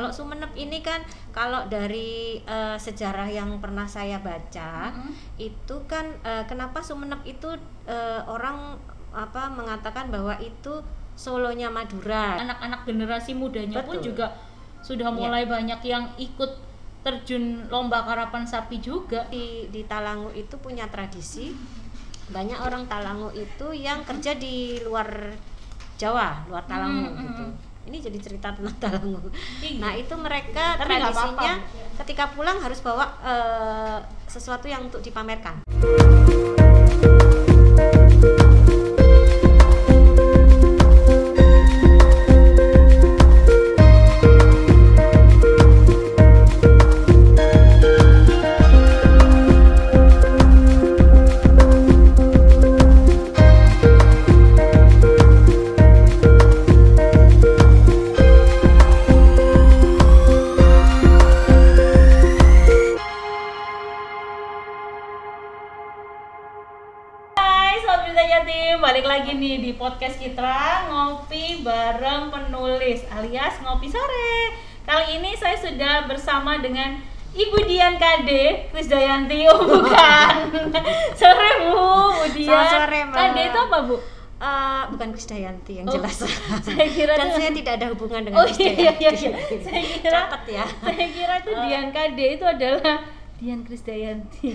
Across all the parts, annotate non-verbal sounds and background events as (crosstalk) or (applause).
Kalau Sumenep ini kan kalau dari eh, sejarah yang pernah saya baca Mm-mm. itu kan eh, kenapa Sumenep itu eh, orang apa mengatakan bahwa itu Solonya Madura. anak-anak generasi mudanya pun Betul. juga sudah Iya. mulai banyak yang ikut terjun lomba karapan sapi juga Di di Talangu itu punya tradisi banyak orang Talangu itu yang kerja di luar Jawa, luar Talangu Mm-mm, gitu. Ini jadi cerita tentang (laughs) Talangu. Iya. Nah, itu mereka Tapi tradisinya apa-apa. ketika pulang harus bawa eh, sesuatu yang untuk dipamerkan. Balik lagi nih di podcast kita Ngopi bareng penulis alias Ngopi Sore Kali ini saya sudah bersama dengan Ibu Dian Kade, Krisdayanti, oh bukan (laughs) Sore Bu, Bu Dian Selamat sore, Mbak. Kade itu apa Bu? Eh, bukan Krisdayanti yang Oh, jelas. (laughs) saya kira Dan saya tidak ada hubungan dengan Oh iya iya iya, Krisdayanti. iya. Saya (laughs) kira Catat ya. Saya kira itu Eh. Dian Kade itu adalah Dian Krisdayanti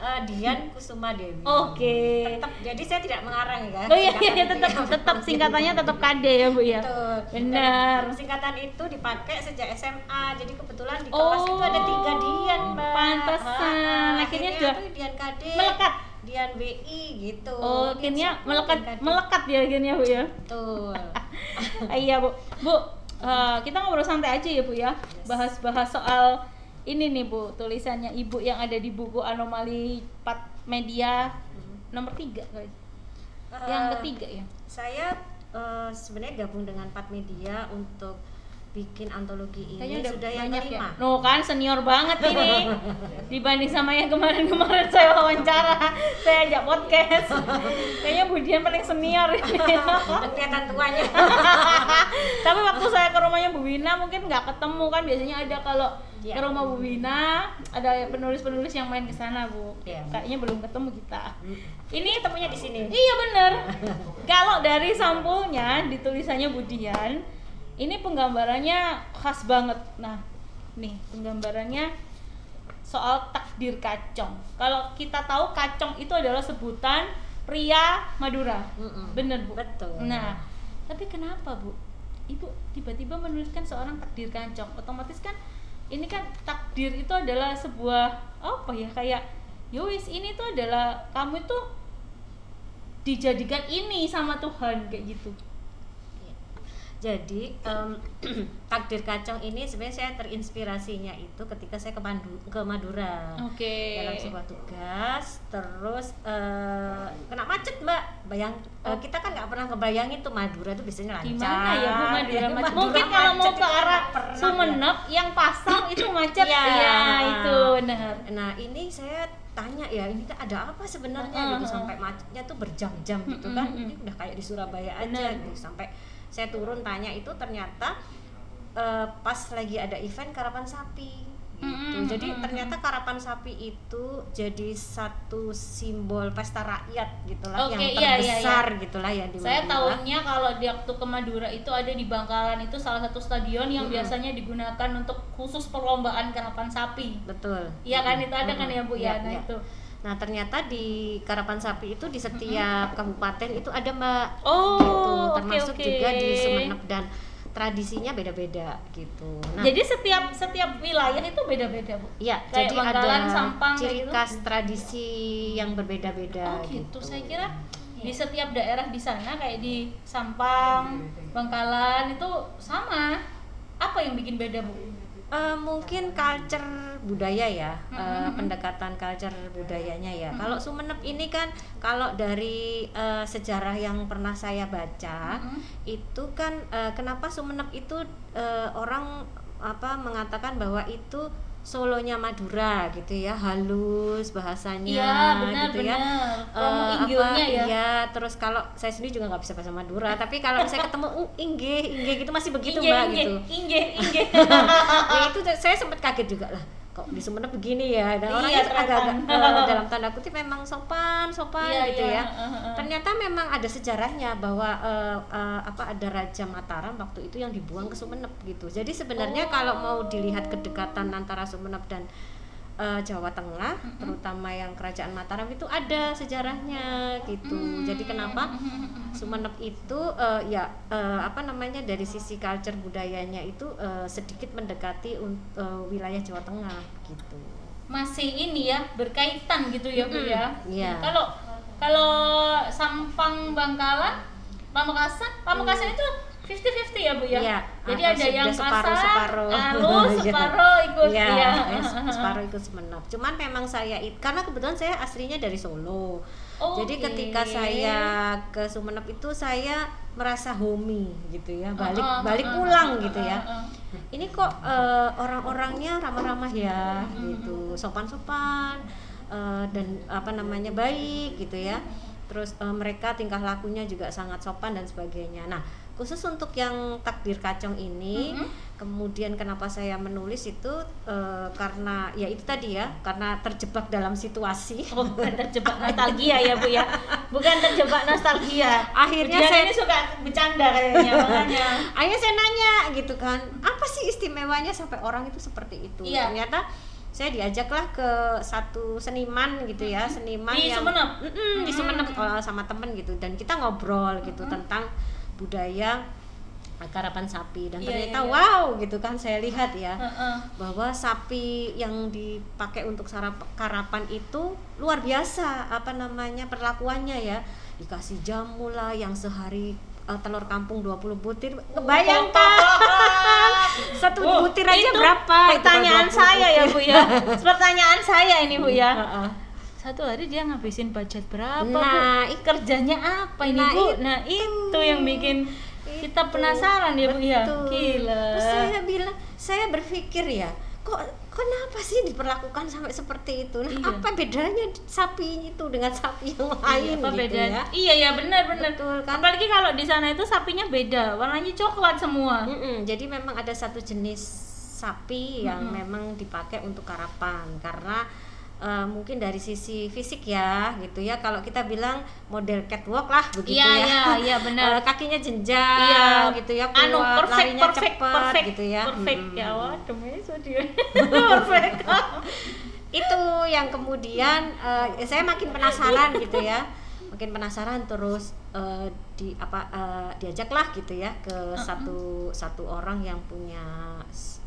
Eh, Dian Kusuma Dewi. Oke Tetap. Jadi saya tidak mengarang ya. Oh iya iya tetap itu ya. tetap singkatannya tetap Kade ya Bu ya. Betul. Benar. Dan Singkatan itu dipakai sejak SMA. Jadi kebetulan di kelas itu ada tiga Dian, Mbak. Oh, pantesan. Ah, ah. Akhirnya Akhirnya udah tuh Dian KD. melekat. Dian BI gitu. Oh, akhirnya melekat Dian KD. melekat ya akhirnya Bu ya. Betul. (laughs) Iya Bu. Bu, eh, kita ngobrol santai aja ya Bu ya. Bahas-bahas soal ini nih Bu, tulisannya Ibu yang ada di buku Anomali 4 Media nomor 3 kali. Yang Eh, ketiga ya. Saya eh, sebenarnya gabung dengan Pat Media untuk bikin antologi ini Kayaknya udah sudah yang banyak kelima. ya. No kan senior banget ini. Dibanding sama yang kemarin-kemarin saya wawancara, saya ajak podcast. Kayaknya Budian paling senior ini. Kelihatan tuanya. (laughs) Tapi waktu saya ke rumahnya Bu Wina mungkin nggak ketemu kan biasanya ada kalau Iya. ke rumah Bu Wina ada penulis-penulis yang main ke sana Bu. Iya. Kayaknya belum ketemu kita. ini ketemunya di sini. Iya bener. (laughs) Kalau dari sampulnya di tulisannya Budian, ini penggambarannya khas banget. Nah, nih penggambarannya soal takdir kacong. Kalau kita tahu kacong itu adalah sebutan pria Madura. Bener Bu. Betul. Nah, tapi kenapa Bu? Ibu tiba-tiba menuliskan seorang takdir kacong. Otomatis kan ini kan takdir itu adalah sebuah apa ya kayak Yowis ini tuh adalah kamu itu dijadikan ini sama Tuhan kayak gitu. Iya. Jadi em, (clears throat) takdir kacang ini sebenarnya saya terinspirasinya itu ketika saya ke, Pandu- ke Madura Oke. dalam sebuah tugas, terus eh, kena macet mbak. Bayang eh, kita kan nggak pernah kebayangin tuh Madura tuh biasanya lancar. Gimana ya Bu Madura Ya, macet? Mungkin kalau mau macet ke itu arah pernah ya. Sumenep yang pasang itu macet. Iya. Iya, itu benar. Nah ini saya tanya ya ini kan ada apa sebenarnya Heeh, gitu sampai macetnya tuh berjam-jam gitu kan mm. ini udah kayak di Surabaya aja gitu sampai saya turun tanya itu ternyata eh, pas lagi ada event karapan sapi gitu Mm, mm, jadi mm, mm. ternyata karapan sapi itu jadi satu simbol pesta rakyat gitulah Oke, yang iya, iya, iya. terbesar gitulah ya di Saya Madura. tahunya kalau di waktu ke Madura itu ada di Bangkalan itu salah satu stadion yang Mm-mm. biasanya digunakan untuk khusus perlombaan karapan sapi. betul Iya kan itu ada kan ya Bu Iya, ya. Nah iya. itu. Nah ternyata di Karapan Sapi itu di setiap kabupaten itu ada mbak Oh, gitu termasuk oke. juga di Sumenep dan tradisinya beda-beda gitu. Nah, Jadi setiap setiap wilayah itu beda-beda Bu. ya kayak jadi ada Sampang, ciri gitu? khas tradisi yang berbeda-beda. Oh gitu. Saya kira di Iya. setiap daerah di sana kayak di Sampang, Bangkalan itu sama. Apa yang bikin beda Bu? Eh, mungkin culture budaya ya, Mm-mm. pendekatan culture budayanya ya. Mm-mm. Kalau Sumenep ini kan kalau dari eh, sejarah yang pernah saya baca, Mm-mm. itu kan eh, kenapa Sumenep itu eh, orang apa mengatakan bahwa itu solonya Madura gitu ya halus bahasanya Iya, benar gitu ya benar. Eh, inggilnya apa, ya. iya, terus kalau saya sendiri juga nggak bisa bahasa Madura tapi kalau misalnya ketemu uh, ingge ingge gitu masih begitu Inge, mbak inge, gitu inge, inge. (laughs) ya itu saya sempat kaget juga lah kok di Sumeneb begini ya dan orang Iya, agak-agak eh, (laughs) dalam tanda kutip memang sopan sopan Iya, gitu iya, ya heeh, heeh. ternyata memang ada sejarahnya bahwa eh, eh, apa ada Raja Mataram waktu itu yang dibuang ke Sumeneb gitu jadi sebenarnya Oh. kalau mau dilihat kedekatan antara Sumeneb dan eh, Jawa Tengah terutama yang kerajaan Mataram itu ada sejarahnya gitu Hmm. jadi kenapa Sumeneb itu eh, ya eh, apa namanya dari sisi culture budayanya itu eh, sedikit mendekati eh, wilayah Jawa Tengah gitu. Masih ini ya berkaitan gitu ya Bu Mm-mm, ya. iya. Kalau kalau Sampang Bangkalan, Pamekasan, Pamekasan itu 50-50 ya Bu ya. Iya, Jadi ah, ada yang separuh- separuh. halus, Iya. separuh ikut ya. ya, separuh ikut Sumeneb. Cuman memang saya karena kebetulan saya aslinya dari Solo. Oh, Jadi ketika saya ke Sumeneb itu saya merasa homey gitu ya, balik Ah, ah, balik ah, pulang ah, gitu ah, ya. ah, ah. Ini kok eh, orang-orangnya ramah-ramah ya gitu, sopan-sopan eh, dan apa namanya baik gitu ya. Terus eh, mereka tingkah lakunya juga sangat sopan dan sebagainya. Nah, khusus untuk yang takdir kacang ini, Mhm. kemudian kenapa saya menulis itu eh, karena ya itu tadi ya, karena terjebak dalam situasi. (laughs) Oh, bukan terjebak nostalgia ya Bu ya. Bukan terjebak nostalgia. Akhirnya Dia saya- ini suka bercanda kayaknya (laughs) makanya. Akhirnya saya nanya gitu kan, apa sih istimewanya sampai orang itu seperti itu? Iya. Ternyata saya diajaklah ke satu seniman gitu ya, seniman Di yang Sumeneb? Mm-mm, di Sumeneb kalau sama temen gitu dan kita ngobrol gitu tentang budaya karapan sapi dan Iya, ternyata iya, iya. wow gitu kan saya lihat ya Heeh. bahwa sapi yang dipakai untuk sarap karapan itu luar biasa apa namanya perlakuannya ya dikasih jamu lah yang sehari eh, telur kampung 20 butir bayangkan (laughs) satu Bu, butir aja itu berapa Pertanyaan kalau 20 saya ya. Bu ya. Pertanyaan saya ini Bu ya. Heeh. Satu hari dia ngabisin budget berapa Nah, Bu? Kerjanya apa ini Nah, Bu? itu. Nah itu yang bikin kita Itu. penasaran ya Bu ya. Gila. Terus saya bilang, saya berpikir ya, kok kenapa sih diperlakukan sampai seperti itu? Nah, Iya. apa bedanya sapi itu dengan sapi yang Iya, lain apa gitu beda? ya? Iya ya benar benar. Betul, kan? Apalagi kalau di sana itu sapinya beda, warnanya coklat semua. Mm-mm, jadi memang ada satu jenis sapi yang Mm-mm. memang dipakai untuk karapan karena eh, mungkin dari sisi fisik ya gitu ya. Kalau kita bilang model catwalk lah begitu Iya, ya. iya, iya, (laughs) benar. Eh, kakinya jenjang Iya, gitu ya kuat anu perfect larinya perfect cepet perfect gitu ya. perfect. Mm-mm. ya waduh (laughs) perfect. Itu yang kemudian eh, saya makin penasaran gitu ya makin penasaran terus eh, di apa eh, diajaklah gitu ya ke satu satu orang yang punya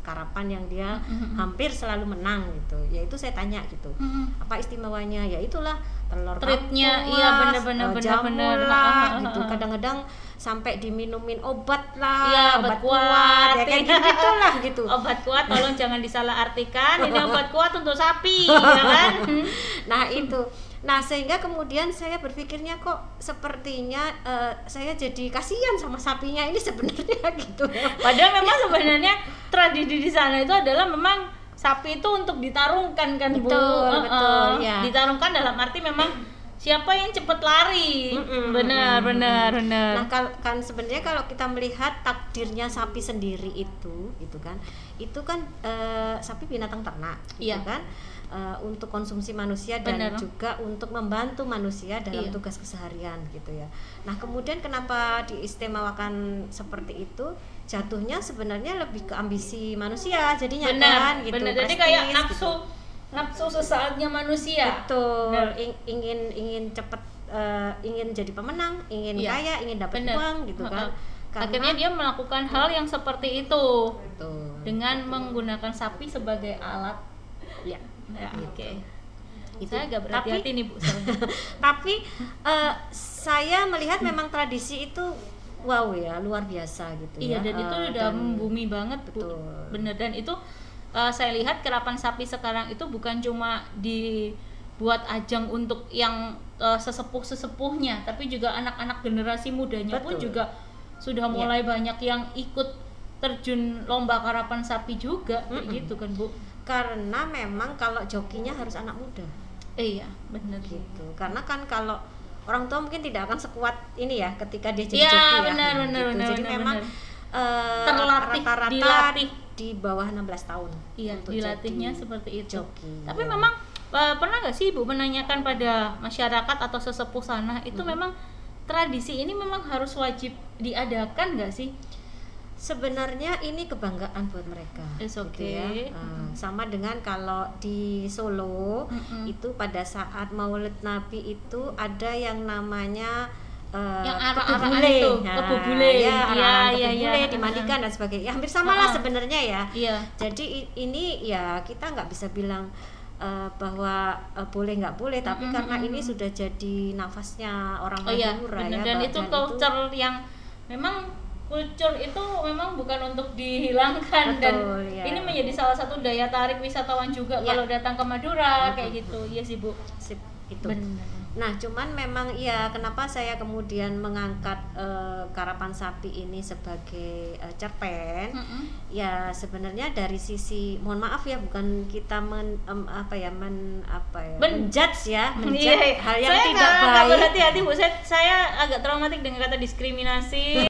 karapan yang dia hampir selalu menang gitu. Yaitu saya tanya gitu Mm-mm. apa istimewanya? Ya itulah telur Treatnya, kampung iya, jamu bener-bener. lah gitu. kadang-kadang sampai diminumin obat lah Iya, obat kuat. ya kayak gitu lah (laughs) gitu. Obat kuat tolong (laughs) jangan disalahartikan. Ini (laughs) obat kuat untuk sapi ya kan? Nah itu nah sehingga kemudian saya berpikirnya kok sepertinya eh, saya jadi kasihan sama sapinya ini sebenarnya (laughs) gitu padahal memang sebenarnya tradisi di sana itu adalah memang sapi itu untuk ditarungkan kan bu Betul, Heeh. betul, ya. ditarungkan dalam arti memang siapa yang cepet lari Mm-mm, benar mm-mm, benar benar Nah, kal- kan sebenarnya kalau kita melihat takdirnya sapi sendiri itu, gitu kan, itu kan eh, sapi binatang ternak, gitu Iya. kan, eh, untuk konsumsi manusia dan Benar. juga untuk membantu manusia dalam Iya. tugas keseharian, gitu ya. Nah, kemudian kenapa diistimewakan seperti itu? Jatuhnya sebenarnya lebih ke ambisi manusia, jadinya benar kan, gitu. benar jadi prestis, kayak gitu. Nafsu sesaatnya manusia Betul, ing- ingin ingin cepet eh, ingin jadi pemenang, ingin Iya, kaya, ingin dapat uang gitu kan. Karena akhirnya dia melakukan hal yang seperti itu Betul. dengan menggunakan sapi sebagai alat ya. ya oke Itu- saya agak berhati-hati tapi- nih bu. (laughs) Tapi eh, saya melihat memang tradisi itu wow ya, luar biasa gitu Iya ya. dan itu Eh, udah dan- membumi banget bu. Betul. Bener dan itu uh, saya lihat kerapan sapi sekarang itu bukan cuma dibuat ajang untuk yang uh, sesepuh sesepuhnya, tapi juga anak-anak generasi mudanya pun Betul. juga sudah Iya. mulai banyak yang ikut terjun lomba karapan sapi juga kayak Mm-mm. gitu kan bu karena memang kalau jokinya harus anak muda Eh, iya bener gitu karena kan kalau orang tua mungkin tidak akan sekuat ini ya ketika dia jadi Iya, joki ya benar, benar, gitu. benar, jadi benar, memang benar. eh, Terlatih, rata-rata dilatih. Di bawah 16 tahun iya untuk dilatihnya jadi seperti itu joki tapi ya. memang eh, pernah nggak sih ibu menanyakan pada masyarakat atau sesepuh sana itu Hmm. memang tradisi ini memang harus wajib diadakan nggak sih sebenarnya ini kebanggaan buat mereka It's gitu okay. ya. Eh, Mm-mm. sama dengan kalau di Solo Mm-mm. itu pada saat Maulid Nabi itu ada yang namanya eh, Yang bule. itu, Nah, kebu bule. ya, Iya, iya, kebu iya. bule dimandikan dan sebagainya. Ya, hampir sama lah sebenarnya ya. Iya. Jadi ini ya kita nggak bisa bilang eh, bahwa eh, boleh nggak boleh tapi Mm-mm, karena ini sudah jadi nafasnya orang oh iya Madura benar ya dan itu culture yang memang culture itu memang bukan untuk dihilangkan dan Betul, ya. ini menjadi salah satu daya tarik wisatawan juga Ya. kalau datang ke Madura Betul, kayak gitu iya sih bu Sip, itu benar Nah, cuman memang iya kenapa saya kemudian mengangkat eh, karapan sapi ini sebagai eh, cerpen? Mm-mm. Ya sebenarnya dari sisi mohon maaf ya bukan kita men em, apa ya men apa ya Men- menjudge ya, (laughs) menjudge Iya, hal yang saya tidak baik. berhati-hati bu saya, saya agak traumatik dengan kata diskriminasi (laughs)